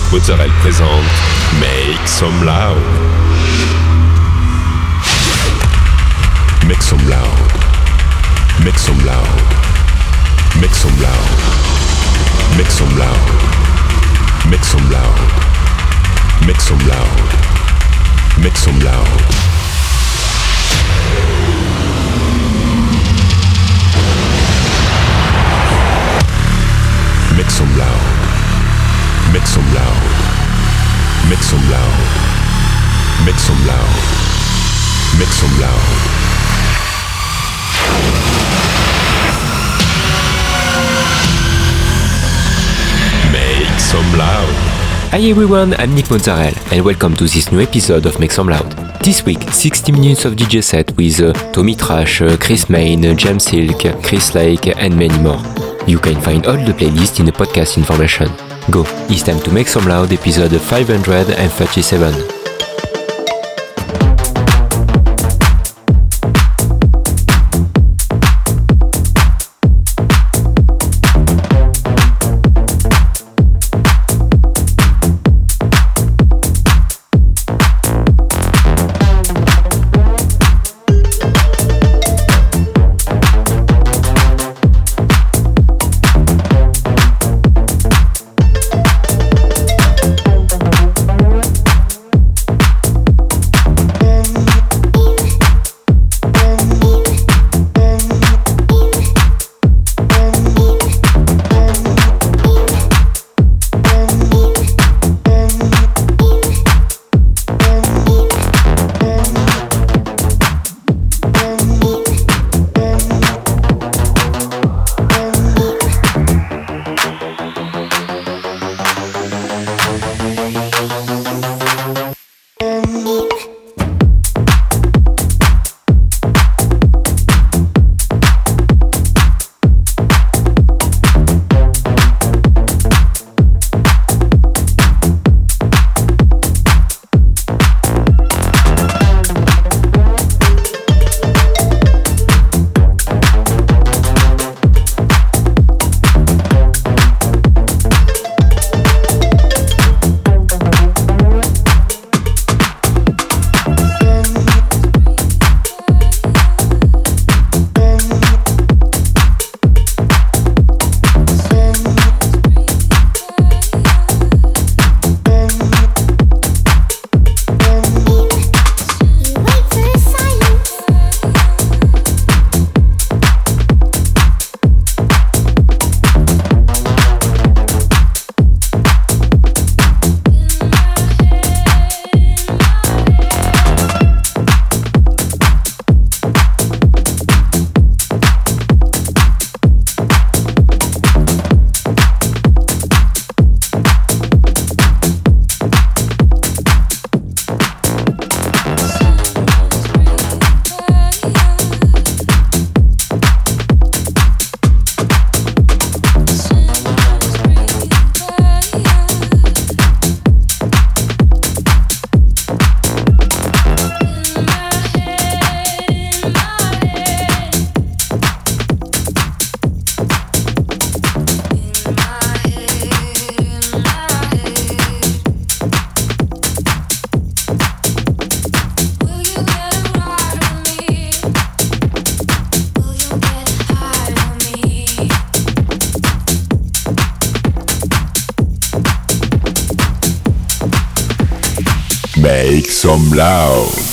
Annick Mozzarella présente Make Some Loud. Make some loud. Make some loud. Make some loud. Make some loud. Make some loud. Make some loud. Make some loud. Make some loud. Make some loud. Make some loud. Make some loud. Make some loud. Make some loud. Hi everyone, I'm Nick Mozzarella and welcome to this new episode of Make Some Loud. This week, 60 minutes of DJ set with uh, Tommy Trash, uh, Chris Main, uh, James Silk, Chris Lake and many more. You can find all the playlist in the podcast information. Go, it's time to Make Some Loud episode 537. Some loud.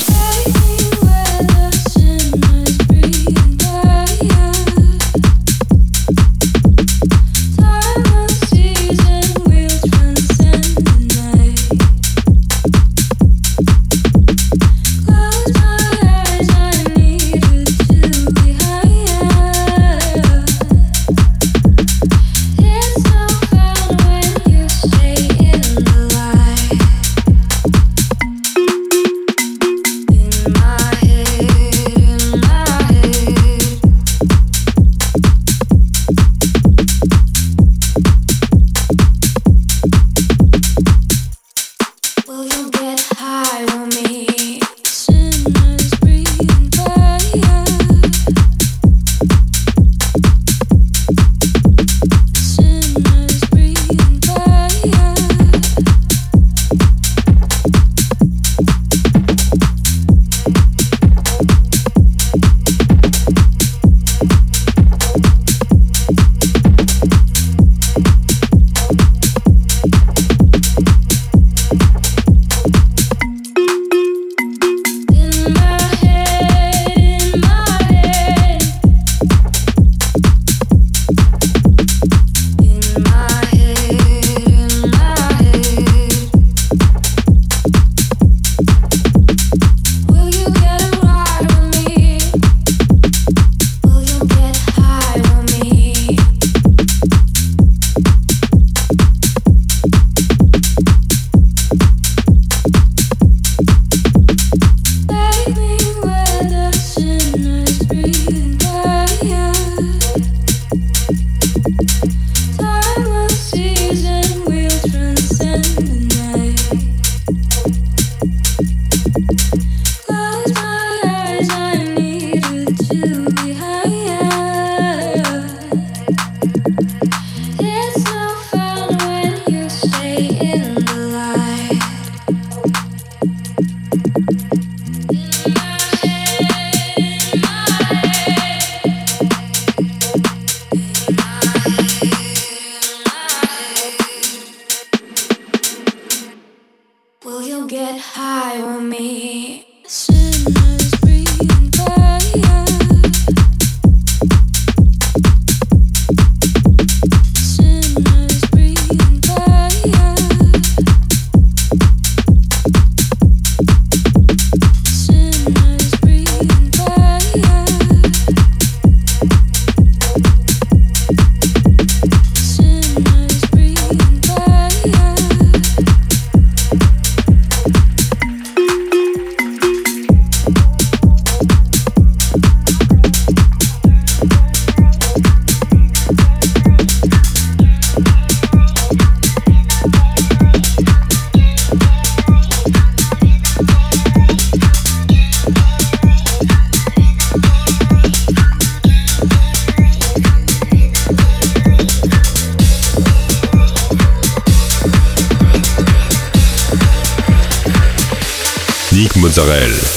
Mozzarella.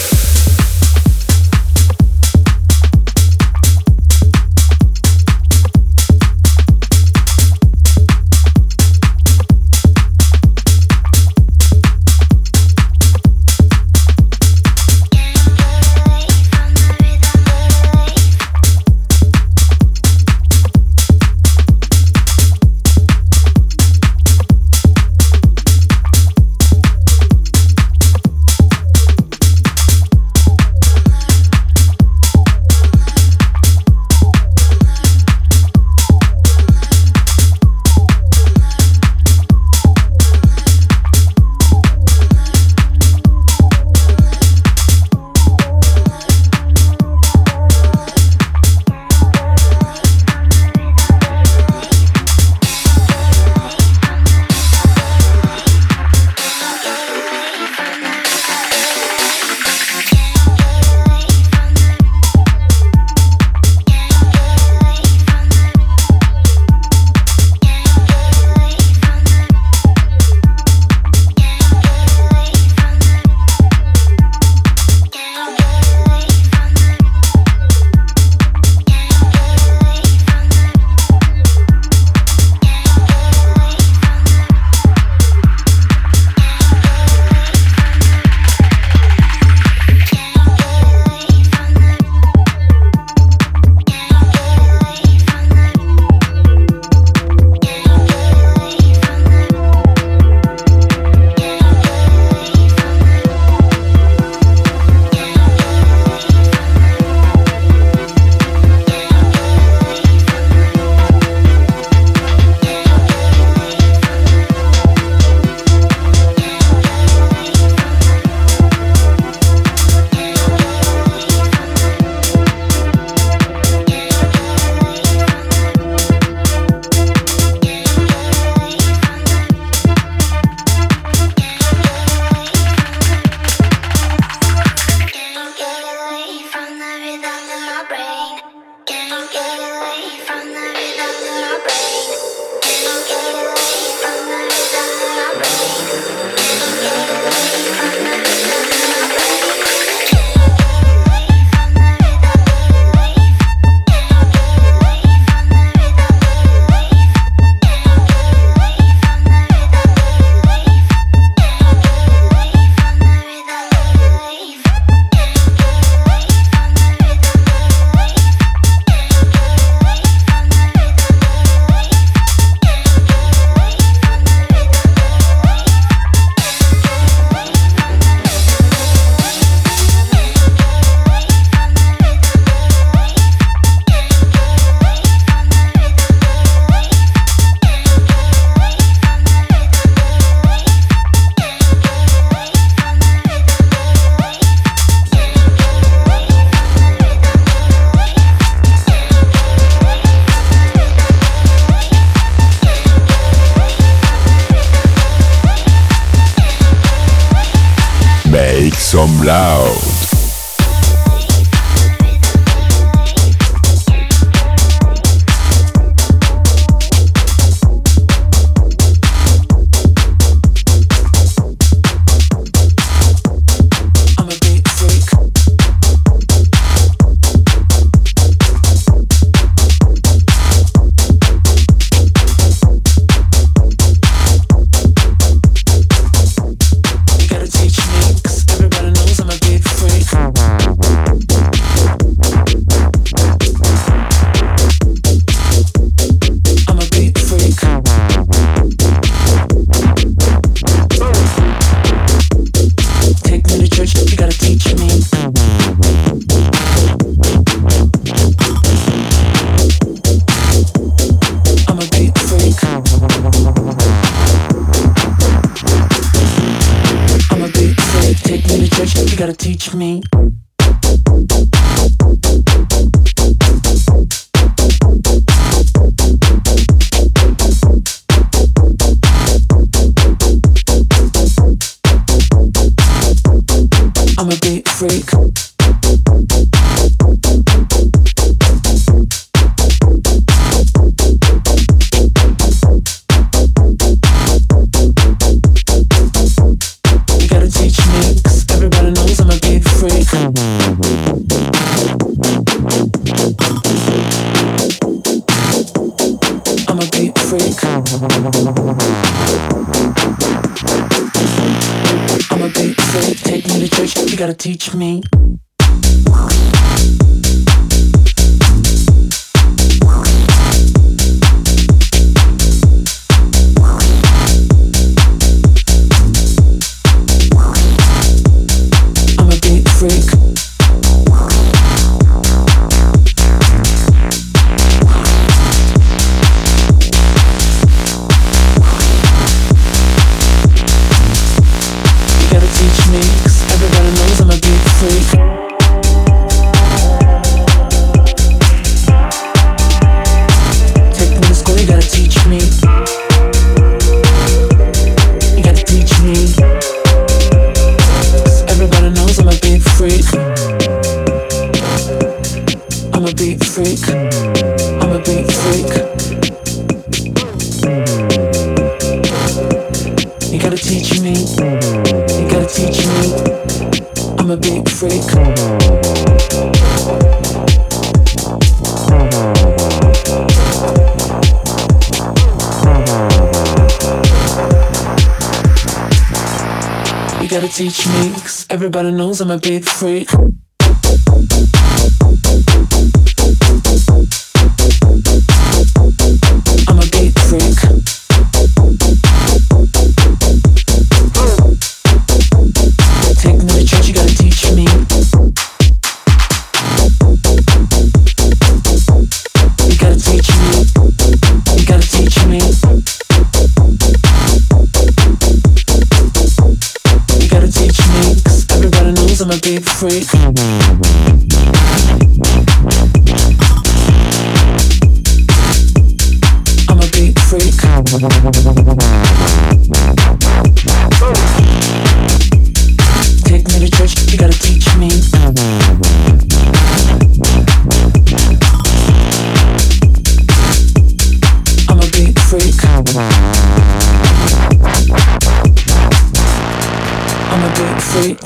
Everybody knows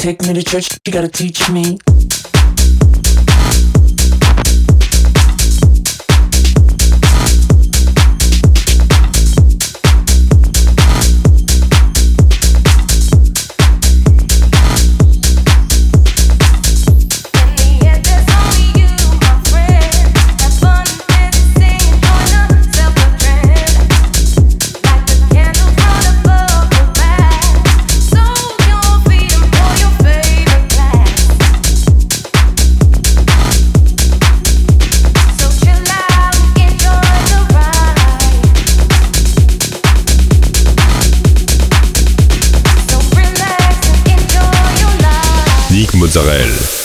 Take me to church, you gotta teach me. Israel.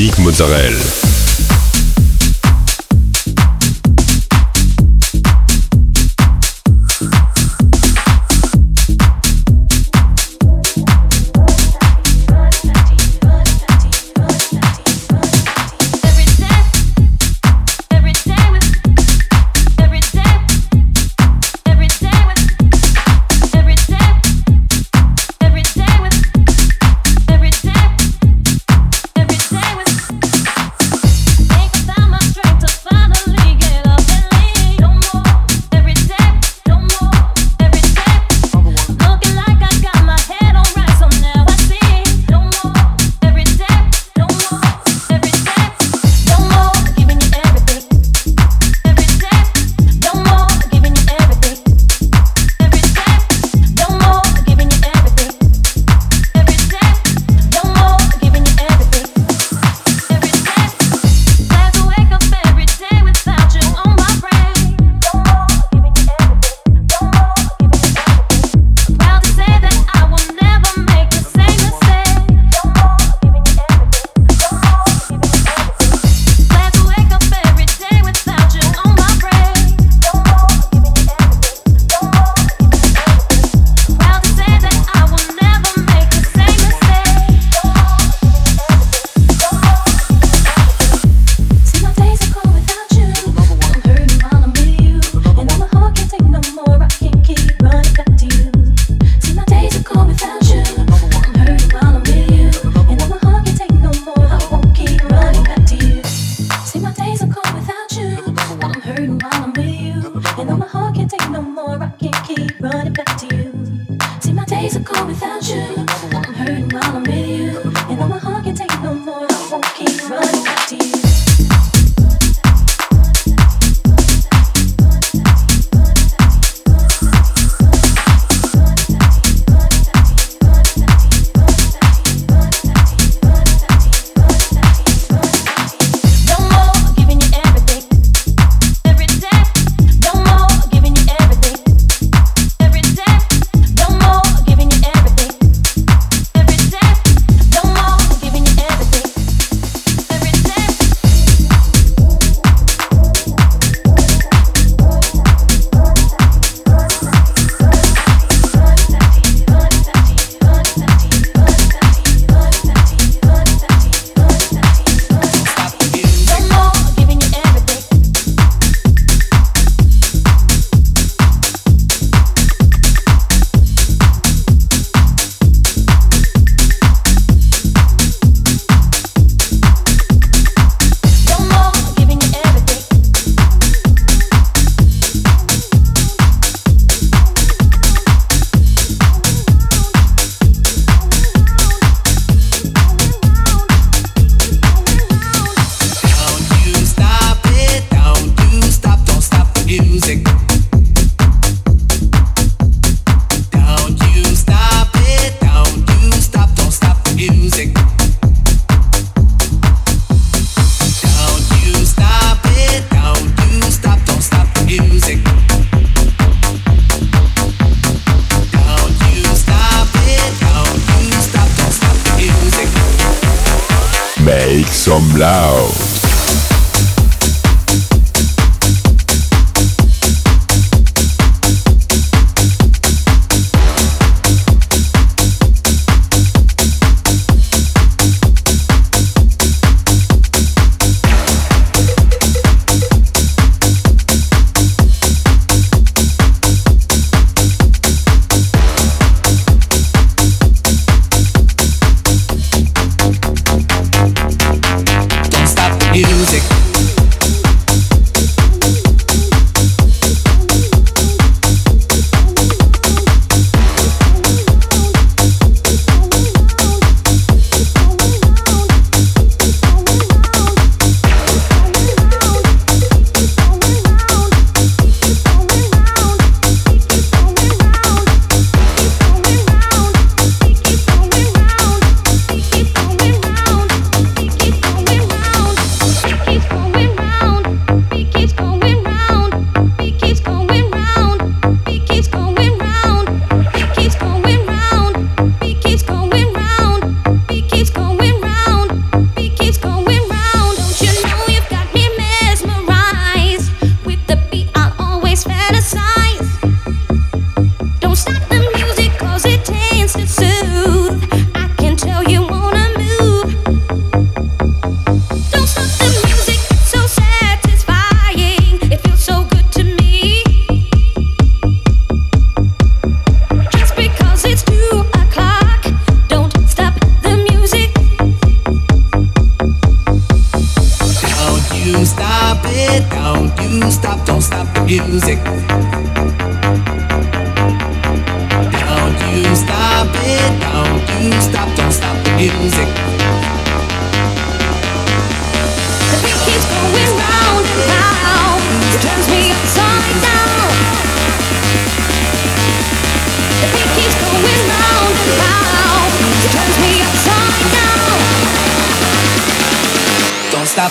Dominique Mozzarella. Mozzarella. stop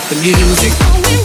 stop the music.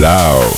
Some